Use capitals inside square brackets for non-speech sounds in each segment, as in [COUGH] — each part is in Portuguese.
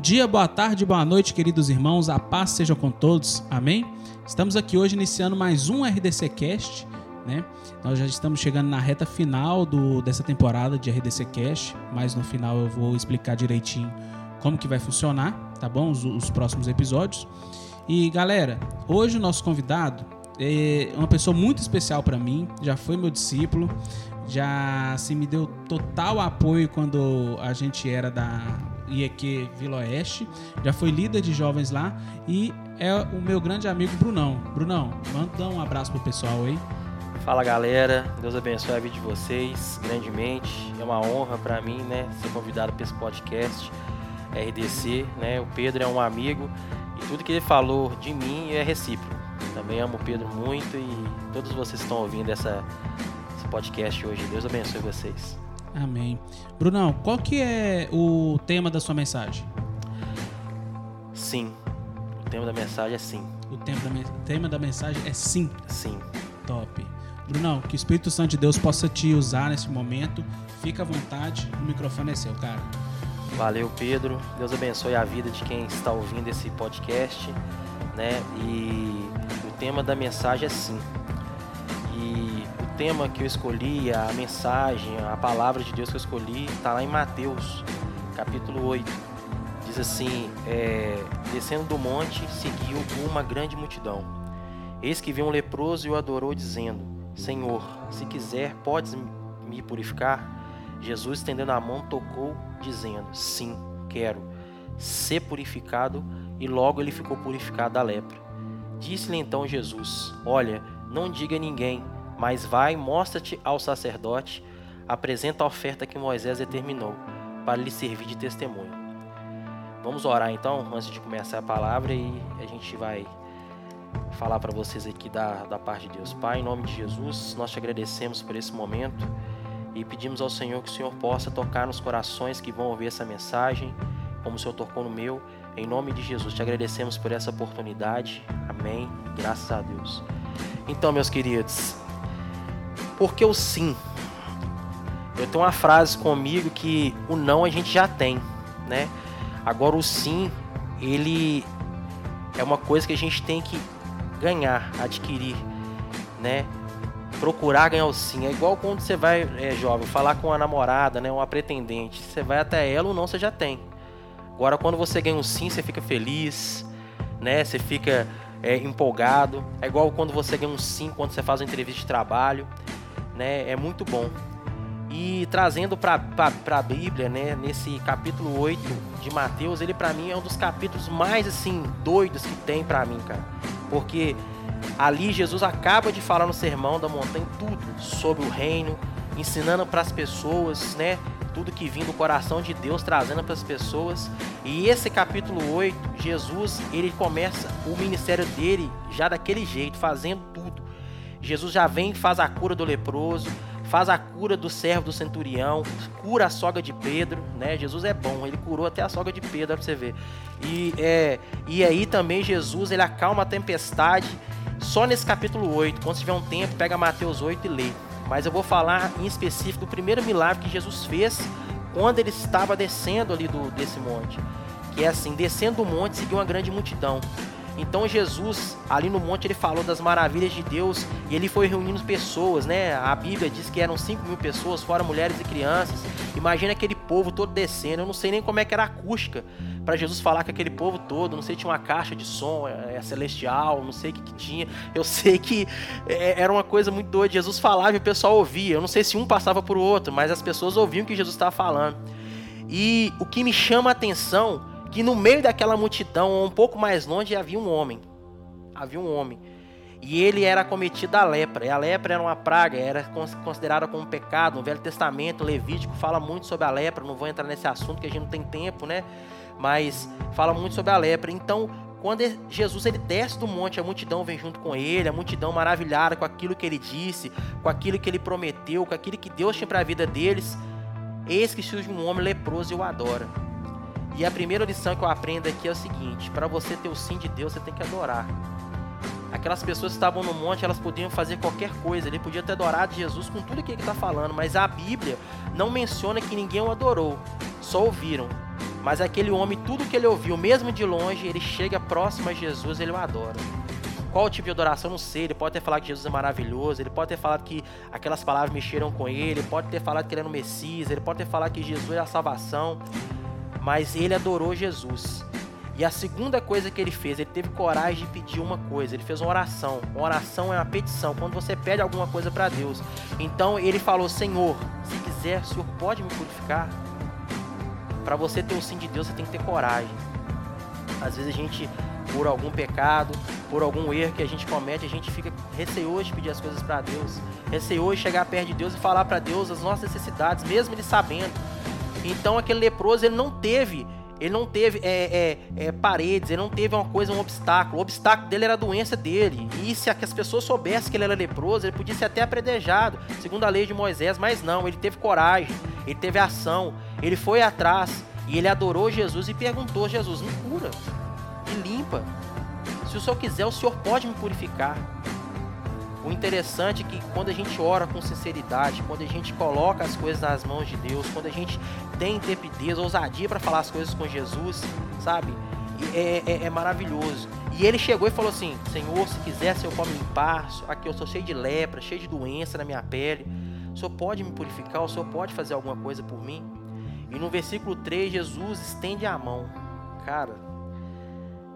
dia, boa tarde, boa noite, queridos irmãos. A paz seja com todos. Amém? Estamos aqui hoje iniciando mais um RDC Cast, né? Nós já estamos chegando na reta final do, dessa temporada de RDC Cast, mas no final eu vou explicar direitinho como que vai funcionar, tá bom? Os, os próximos episódios. E galera, hoje o nosso convidado é uma pessoa muito especial para mim, já foi meu discípulo, já se me deu total apoio quando a gente era da IEQ Vila Oeste, já foi líder de jovens lá e é o meu grande amigo Brunão. Brunão, manda um abraço pro pessoal aí. Fala galera, Deus abençoe a vida de vocês grandemente. É uma honra para mim, né, ser convidado para esse podcast RDC, né? O Pedro é um amigo e tudo que ele falou de mim é recíproco. Também amo o Pedro muito e todos vocês estão ouvindo essa, esse podcast hoje. Deus abençoe vocês. Amém. Brunão, qual que é o tema da sua mensagem? Sim. O tema da mensagem é sim. O tema da, tema da mensagem é sim. Sim. Top. Brunão, que o Espírito Santo de Deus possa te usar nesse momento. Fica à vontade, o microfone é seu, cara. Valeu, Pedro. Deus abençoe a vida de quem está ouvindo esse podcast, né? E o tema da mensagem é sim. E o tema que eu escolhi, a mensagem, a palavra de Deus que eu escolhi, está lá em Mateus, capítulo 8. Diz assim: é, Descendo do monte, seguiu uma grande multidão. Eis que viu um leproso e o adorou, dizendo: Senhor, se quiser, podes me purificar? Jesus, estendendo a mão, tocou, dizendo: Sim, quero ser purificado. E logo ele ficou purificado da lepra. Disse-lhe então Jesus: Olha, não diga a ninguém, mas vai, mostra-te ao sacerdote, apresenta a oferta que Moisés determinou, para lhe servir de testemunho. Vamos orar então, antes de começar a palavra, e a gente vai falar para vocês aqui da, da parte de Deus. Pai, em nome de Jesus, nós te agradecemos por esse momento e pedimos ao Senhor que o Senhor possa tocar nos corações que vão ouvir essa mensagem, como o Senhor tocou no meu. Em nome de Jesus, te agradecemos por essa oportunidade. Amém. Graças a Deus. Então, meus queridos, por que o sim? Eu tenho uma frase comigo que o não a gente já tem, né? Agora o sim, ele é uma coisa que a gente tem que ganhar, adquirir, né? procurar ganhar o sim. É igual quando você vai, é, jovem, falar com uma namorada, né, uma pretendente. Você vai até ela, ou não você já tem. Agora, quando você ganha um sim, você fica feliz, né? Você fica é, empolgado. É igual quando você ganha um sim quando você faz uma entrevista de trabalho, né? É muito bom. E trazendo para a Bíblia, né, nesse capítulo 8 de Mateus, ele para mim é um dos capítulos mais assim doidos que tem para mim, cara. Porque Ali Jesus acaba de falar no sermão da montanha tudo sobre o reino, ensinando para as pessoas, né? Tudo que vinha do coração de Deus trazendo para as pessoas. E esse capítulo 8, Jesus, ele começa o ministério dele já daquele jeito, fazendo tudo. Jesus já vem, faz a cura do leproso, faz a cura do servo do centurião, cura a sogra de Pedro, né? Jesus é bom, ele curou até a sogra de Pedro, para você ver. E, é, e aí também Jesus, ele acalma a tempestade só nesse capítulo 8. Quando tiver um tempo, pega Mateus 8 e lê. Mas eu vou falar em específico do primeiro milagre que Jesus fez quando ele estava descendo ali do, desse monte. Que é assim, descendo do monte, seguiu uma grande multidão. Então Jesus, ali no monte, ele falou das maravilhas de Deus e ele foi reunindo pessoas, né? A Bíblia diz que eram 5 mil pessoas, fora mulheres e crianças. Imagina aquele povo todo descendo. Eu não sei nem como é que era a acústica para Jesus falar com aquele povo todo. Não sei se tinha uma caixa de som é, é celestial, não sei o que, que tinha. Eu sei que é, era uma coisa muito doida. Jesus falava e o pessoal ouvia. Eu não sei se um passava por outro, mas as pessoas ouviam o que Jesus estava falando. E o que me chama a atenção que no meio daquela multidão, um pouco mais longe, havia um homem. Havia um homem. E ele era cometido da lepra. E a lepra era uma praga, era considerada como um pecado. No Velho Testamento, Levítico fala muito sobre a lepra. Não vou entrar nesse assunto que a gente não tem tempo, né? Mas fala muito sobre a lepra. Então, quando Jesus ele desce do monte, a multidão vem junto com ele, a multidão maravilhada com aquilo que ele disse, com aquilo que ele prometeu, com aquilo que Deus tinha para a vida deles. Eis que surge um homem leproso e o adora. E a primeira lição que eu aprendo aqui é o seguinte: para você ter o sim de Deus, você tem que adorar. Aquelas pessoas que estavam no monte, elas podiam fazer qualquer coisa, ele podia ter adorado Jesus com tudo que ele está falando, mas a Bíblia não menciona que ninguém o adorou, só ouviram. Mas aquele homem, tudo que ele ouviu, mesmo de longe, ele chega próximo a Jesus, ele o adora. Qual o tipo de adoração? Não sei. Ele pode ter falado que Jesus é maravilhoso, ele pode ter falado que aquelas palavras mexeram com ele, ele pode ter falado que ele era o Messias, ele pode ter falado que Jesus é a salvação. Mas ele adorou Jesus. E a segunda coisa que ele fez, ele teve coragem de pedir uma coisa. Ele fez uma oração. Uma oração é uma petição, quando você pede alguma coisa para Deus. Então ele falou: Senhor, se quiser, o Senhor pode me purificar? Para você ter o sim de Deus, você tem que ter coragem. Às vezes a gente, por algum pecado, por algum erro que a gente comete, a gente fica receoso de pedir as coisas para Deus, receoso de chegar perto de Deus e falar para Deus as nossas necessidades, mesmo ele sabendo. Então aquele leproso ele não teve, ele não teve é, é, é, paredes, ele não teve uma coisa, um obstáculo. O obstáculo dele era a doença dele. E se as pessoas soubessem que ele era leproso, ele podia ser até apredejado, segundo a lei de Moisés. Mas não, ele teve coragem, ele teve ação, ele foi atrás e ele adorou Jesus e perguntou: Jesus, me cura, me limpa. Se o Senhor quiser, o Senhor pode me purificar. O interessante é que quando a gente ora com sinceridade, quando a gente coloca as coisas nas mãos de Deus, quando a gente tem intrepidez, ousadia para falar as coisas com Jesus, sabe? É, é, é, maravilhoso. E ele chegou e falou assim: Senhor, se quiser, Senhor pode me limpar. Aqui eu sou cheio de lepra, cheio de doença na minha pele. O Senhor pode me purificar? O Senhor pode fazer alguma coisa por mim? E no versículo 3, Jesus estende a mão. Cara,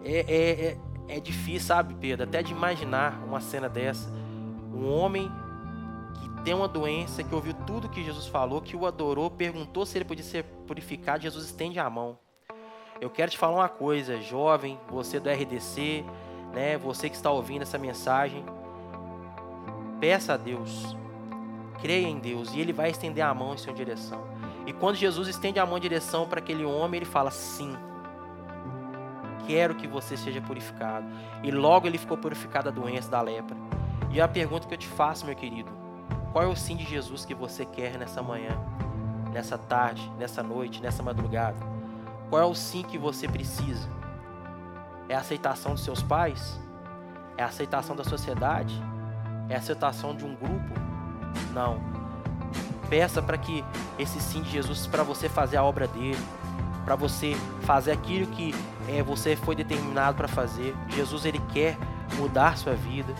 é, é, é, é difícil, sabe, Pedro? Até de imaginar uma cena dessa um homem que tem uma doença, que ouviu tudo que Jesus falou, que o adorou, perguntou se ele podia ser purificado, Jesus estende a mão. Eu quero te falar uma coisa, jovem, você do RDC, né, você que está ouvindo essa mensagem, peça a Deus, creia em Deus e Ele vai estender a mão em sua direção. E quando Jesus estende a mão em direção para aquele homem, ele fala: Sim, quero que você seja purificado. E logo ele ficou purificado da doença, da lepra. E a pergunta que eu te faço, meu querido: qual é o sim de Jesus que você quer nessa manhã, nessa tarde, nessa noite, nessa madrugada? Qual é o sim que você precisa? É a aceitação dos seus pais? É a aceitação da sociedade? É a aceitação de um grupo? Não. Peça para que esse sim de Jesus para você fazer a obra dele, para você fazer aquilo que é, você foi determinado para fazer. Jesus ele quer mudar sua vida.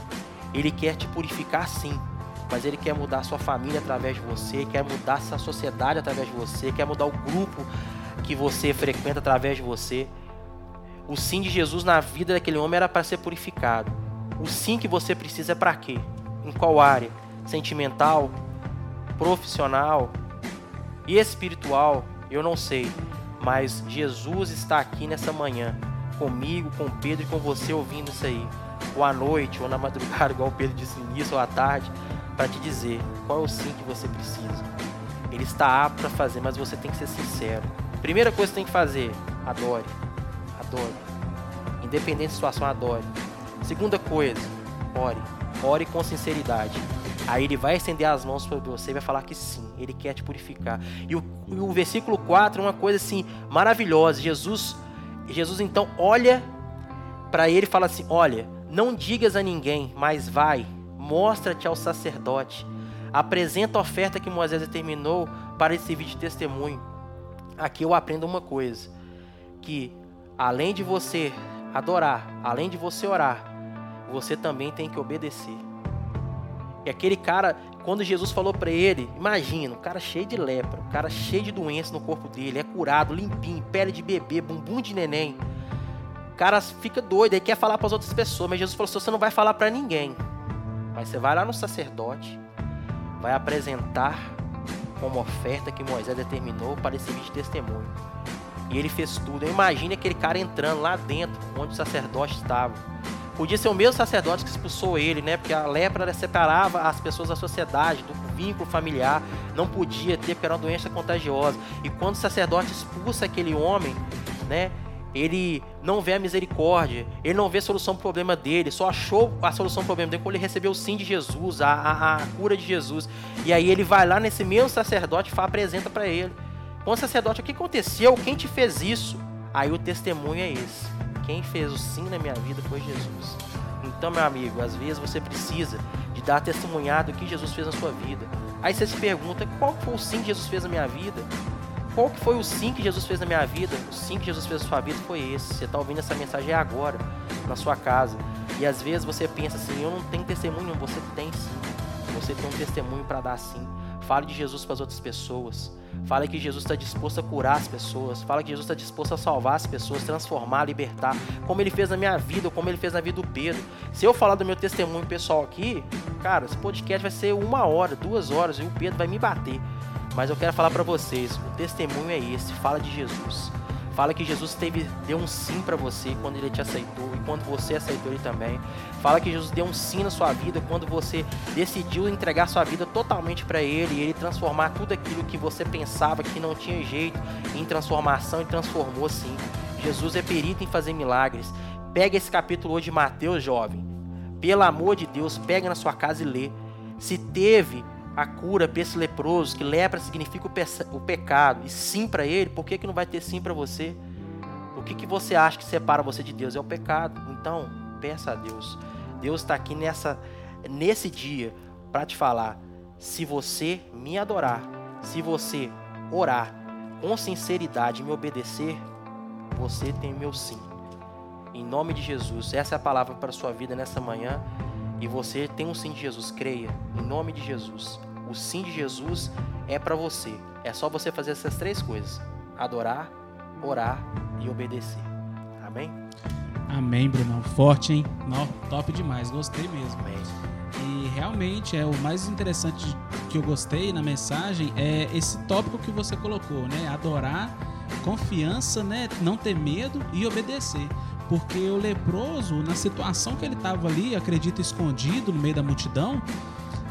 Ele quer te purificar sim, mas ele quer mudar a sua família através de você, quer mudar a sociedade através de você, quer mudar o grupo que você frequenta através de você. O sim de Jesus na vida daquele homem era para ser purificado. O sim que você precisa é para quê? Em qual área? Sentimental, profissional e espiritual? Eu não sei, mas Jesus está aqui nessa manhã, comigo, com Pedro e com você ouvindo isso aí ou à noite, ou na madrugada, igual o Pedro disse no início, ou à tarde, para te dizer qual é o sim que você precisa. Ele está apto para fazer, mas você tem que ser sincero. Primeira coisa que tem que fazer, adore. Adore. Independente da situação, adore. Segunda coisa, ore. Ore com sinceridade. Aí ele vai estender as mãos para você e vai falar que sim, ele quer te purificar. E o, o versículo 4 é uma coisa assim maravilhosa. Jesus, Jesus então olha para ele e fala assim: Olha, não digas a ninguém, mas vai, mostra-te ao sacerdote, apresenta a oferta que Moisés determinou para vídeo de testemunho. Aqui eu aprendo uma coisa: que além de você adorar, além de você orar, você também tem que obedecer. E aquele cara, quando Jesus falou para ele, imagina, um cara cheio de lepra, um cara cheio de doença no corpo dele, é curado, limpinho, pele de bebê, bumbum de neném. O cara fica doido, aí quer falar para as outras pessoas, mas Jesus falou assim: você não vai falar para ninguém. Mas você vai lá no sacerdote, vai apresentar como oferta que Moisés determinou para esse de testemunho. E ele fez tudo. Imagine aquele cara entrando lá dentro, onde o sacerdote estava. Podia ser o mesmo sacerdote que expulsou ele, né? Porque a lepra separava as pessoas da sociedade, do vínculo familiar. Não podia ter, porque era uma doença contagiosa. E quando o sacerdote expulsa aquele homem, né? Ele não vê a misericórdia, ele não vê a solução para o problema dele, só achou a solução para o problema dele quando ele recebeu o sim de Jesus, a, a, a cura de Jesus. E aí ele vai lá nesse mesmo sacerdote e apresenta para ele. Com o sacerdote, o que aconteceu? Quem te fez isso? Aí o testemunho é esse. Quem fez o sim na minha vida foi Jesus. Então, meu amigo, às vezes você precisa de dar testemunhado o que Jesus fez na sua vida. Aí você se pergunta, qual foi o sim que Jesus fez na minha vida? Qual que foi o sim que Jesus fez na minha vida? O sim que Jesus fez na sua vida foi esse. Você está ouvindo essa mensagem agora, na sua casa. E às vezes você pensa assim, eu não tenho testemunho, você tem sim. Você tem um testemunho para dar sim. Fale de Jesus para as outras pessoas. Fale que Jesus está disposto a curar as pessoas. Fale que Jesus está disposto a salvar as pessoas, transformar, libertar. Como ele fez na minha vida, como ele fez na vida do Pedro. Se eu falar do meu testemunho pessoal aqui, cara, esse podcast vai ser uma hora, duas horas e o Pedro vai me bater. Mas eu quero falar para vocês, o testemunho é esse, fala de Jesus. Fala que Jesus teve, deu um sim para você quando ele te aceitou e quando você aceitou ele também. Fala que Jesus deu um sim na sua vida quando você decidiu entregar sua vida totalmente para ele e ele transformar tudo aquilo que você pensava que não tinha jeito em transformação e transformou sim. Jesus é perito em fazer milagres. Pega esse capítulo hoje de Mateus, jovem. Pelo amor de Deus, pega na sua casa e lê. Se teve a cura para esse leproso, que lepra significa o, pe o pecado, e sim para ele, por que, que não vai ter sim para você? O que, que você acha que separa você de Deus? É o pecado. Então, peça a Deus. Deus está aqui nessa, nesse dia para te falar: se você me adorar, se você orar com sinceridade e me obedecer, você tem meu sim. Em nome de Jesus, essa é a palavra para a sua vida nessa manhã. E você tem um sim de Jesus, creia, em nome de Jesus. O sim de Jesus é para você. É só você fazer essas três coisas: adorar, orar e obedecer. Amém? Amém, Brunão. Forte, hein? Não, top demais, gostei mesmo. Amém. E realmente é o mais interessante que eu gostei na mensagem é esse tópico que você colocou, né? Adorar, confiança, né? Não ter medo e obedecer. Porque o leproso, na situação que ele estava ali, acredita escondido no meio da multidão,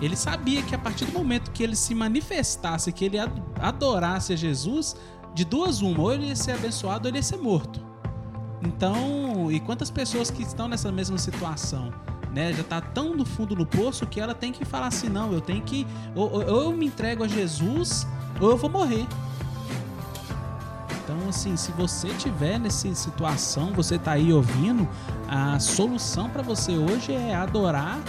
ele sabia que a partir do momento que ele se manifestasse, que ele adorasse a Jesus, de duas uma, ou ele ia ser abençoado ou ele ia ser morto. Então, e quantas pessoas que estão nessa mesma situação? Né, já está tão no fundo do poço que ela tem que falar assim: não, eu tenho que. Ou, ou eu me entrego a Jesus, ou eu vou morrer. Então, assim, se você tiver nessa situação, você está aí ouvindo, a solução para você hoje é adorar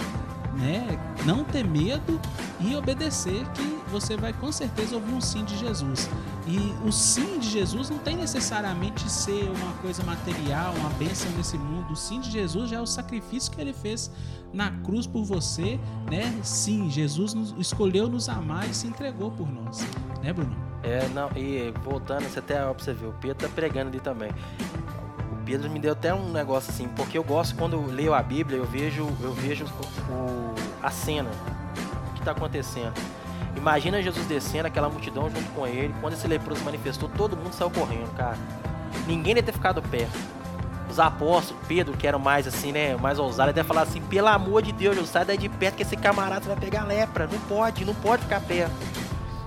né? Não ter medo e obedecer que você vai com certeza ouvir um sim de Jesus. E o sim de Jesus não tem necessariamente ser uma coisa material, uma bênção nesse mundo. O sim de Jesus já é o sacrifício que ele fez na cruz por você, né? Sim, Jesus nos, escolheu nos amar e se entregou por nós, né, Bruno? É, não, e voltando, você até ver, o Pedro tá pregando ali também. Pedro me deu até um negócio assim, porque eu gosto quando eu leio a Bíblia, eu vejo, eu vejo o, a cena, o que está acontecendo. Imagina Jesus descendo, aquela multidão junto com ele. Quando esse leproso manifestou, todo mundo saiu correndo, cara. Ninguém deve ter ficado perto. Os apóstolos, Pedro, que eram mais assim, né, mais ousados, deve falar assim: pelo amor de Deus, Jesus, sai daí de perto que esse camarada vai pegar lepra. Não pode, não pode ficar perto.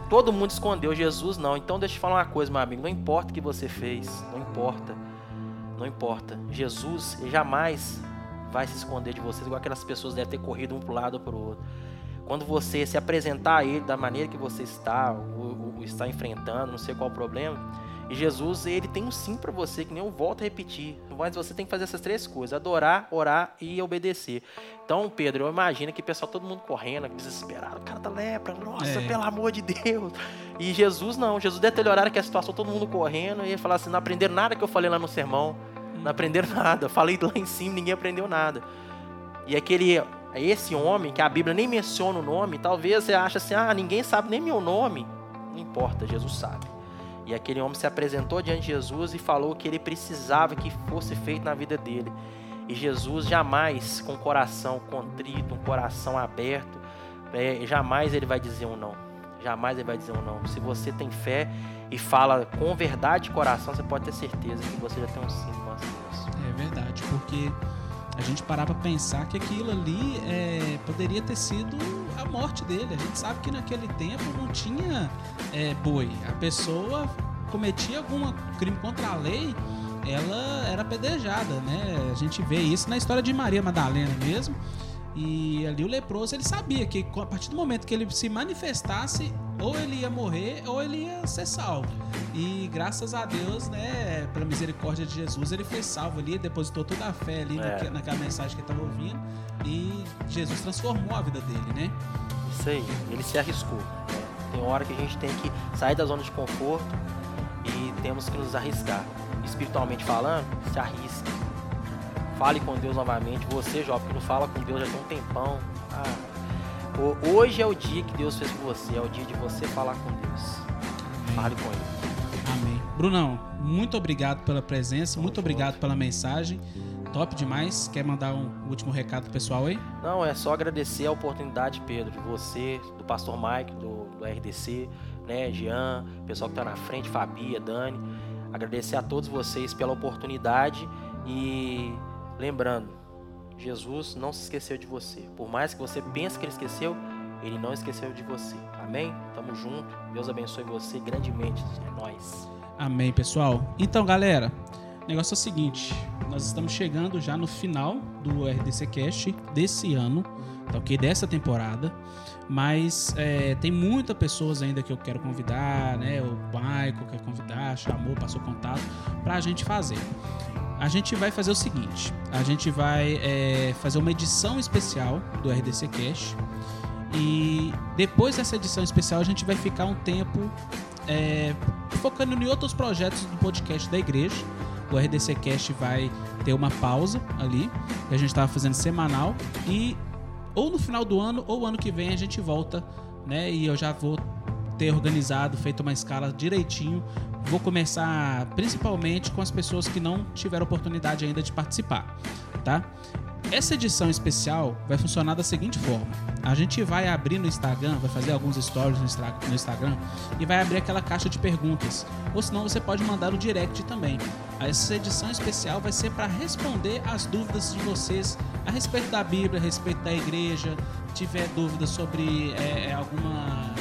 Todo mundo escondeu, Jesus não. Então deixa eu te falar uma coisa, meu amigo. Não importa o que você fez, não importa. Não importa. Jesus jamais vai se esconder de vocês, igual aquelas pessoas devem ter corrido um para o lado ou para o outro. Quando você se apresentar a Ele da maneira que você está, ou, ou está enfrentando, não sei qual o problema, e Jesus, ele tem um sim para você, que nem eu volto a repetir. Mas você tem que fazer essas três coisas: adorar, orar e obedecer. Então, Pedro, eu imagino que o pessoal, todo mundo correndo, desesperado. O cara tá lepra, nossa, é. pelo amor de Deus. E Jesus não. Jesus olhado que a situação, todo mundo correndo, e ele falar assim: não aprenderam nada que eu falei lá no sermão. Não aprenderam [LAUGHS] nada. Falei lá em cima, ninguém aprendeu nada. E aquele, esse homem, que a Bíblia nem menciona o nome, talvez você ache assim: ah, ninguém sabe nem meu nome. Não importa, Jesus sabe. E aquele homem se apresentou diante de Jesus e falou que ele precisava que fosse feito na vida dele. E Jesus jamais, com o coração contrito, um coração aberto, é, jamais ele vai dizer um não. Jamais ele vai dizer um não. Se você tem fé e fala com verdade de coração, você pode ter certeza que você já tem um com Deus. É verdade, porque a gente parar para pensar que aquilo ali é, poderia ter sido a morte dele. A gente sabe que naquele tempo não tinha é, boi. A pessoa cometia algum crime contra a lei, ela era apedrejada, né? A gente vê isso na história de Maria Madalena mesmo. E ali o leproso ele sabia que a partir do momento que ele se manifestasse, ou ele ia morrer ou ele ia ser salvo. E graças a Deus, né, pela misericórdia de Jesus, ele foi salvo ali, depositou toda a fé ali é. naquela mensagem que ele estava ouvindo e Jesus transformou a vida dele, né? Isso aí, ele se arriscou. Tem hora que a gente tem que sair da zona de conforto temos que nos arriscar. Espiritualmente falando, se arrisque. Fale com Deus novamente. Você, jovem, que não fala com Deus já tem um tempão. Ah, hoje é o dia que Deus fez com você. É o dia de você falar com Deus. Fale com Ele. Amém. Brunão, muito obrigado pela presença. muito obrigado pela mensagem. Top demais. Quer mandar um último recado pro pessoal aí? Não, é só agradecer a oportunidade, Pedro, de você, do pastor Mike, do, do RDC, né, Jean, pessoal que tá na frente, Fabia, Dani. Agradecer a todos vocês pela oportunidade e lembrando, Jesus não se esqueceu de você. Por mais que você pense que ele esqueceu, ele não esqueceu de você. Amém? Tamo junto. Deus abençoe você grandemente. É nós. Amém, pessoal. Então, galera, o negócio é o seguinte: nós estamos chegando já no final do RDC Cast desse ano, tá ok? Dessa temporada. Mas é, tem muitas pessoas ainda que eu quero convidar, né? O Michael quer convidar, chamou, passou contato, para a gente fazer. A gente vai fazer o seguinte: a gente vai é, fazer uma edição especial do RDC Cast. E depois dessa edição especial, a gente vai ficar um tempo é, focando em outros projetos do podcast da igreja o RDC Cast vai ter uma pausa ali, que a gente estava fazendo semanal e ou no final do ano ou ano que vem a gente volta, né? E eu já vou ter organizado, feito uma escala direitinho. Vou começar principalmente com as pessoas que não tiveram oportunidade ainda de participar, tá? Essa edição especial vai funcionar da seguinte forma: a gente vai abrir no Instagram, vai fazer alguns stories no Instagram e vai abrir aquela caixa de perguntas. Ou senão você pode mandar no direct também. Essa edição especial vai ser para responder as dúvidas de vocês a respeito da Bíblia, a respeito da igreja, tiver dúvidas sobre é, alguma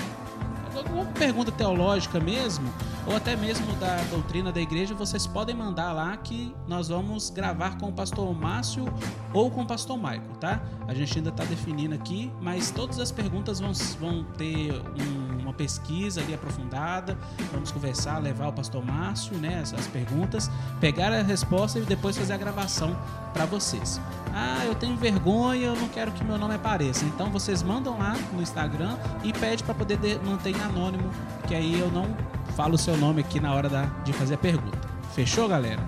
alguma pergunta teológica mesmo, ou até mesmo da doutrina da igreja, vocês podem mandar lá que nós vamos gravar com o pastor Márcio ou com o pastor Michael, tá? A gente ainda está definindo aqui, mas todas as perguntas vão, vão ter um, uma pesquisa ali aprofundada, vamos conversar, levar o pastor Márcio, né, as, as perguntas, pegar a resposta e depois fazer a gravação para vocês. Ah, eu tenho vergonha, eu não quero que meu nome apareça. Então vocês mandam lá no Instagram e pede para poder manter anônimo, que aí eu não falo o seu nome aqui na hora da, de fazer a pergunta. Fechou, galera?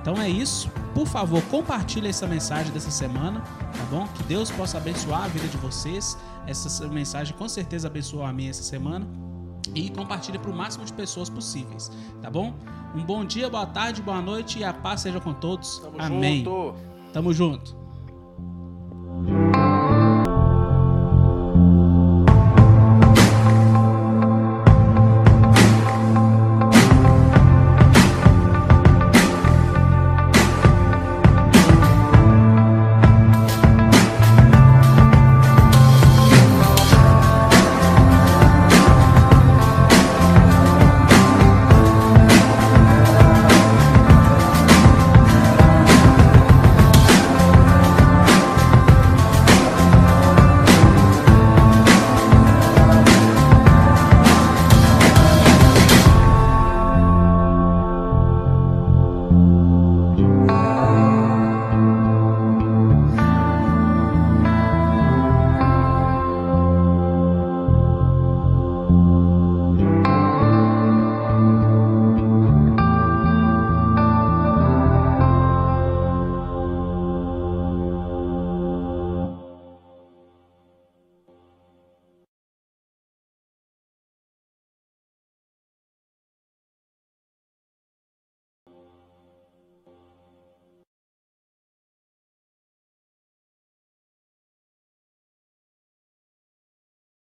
Então é isso. Por favor, compartilhe essa mensagem dessa semana, tá bom? Que Deus possa abençoar a vida de vocês. Essa mensagem com certeza abençoou a minha essa semana. E compartilhe para o máximo de pessoas possíveis, tá bom? Um bom dia, boa tarde, boa noite e a paz seja com todos. Tamo Amém. Junto. Tamo junto.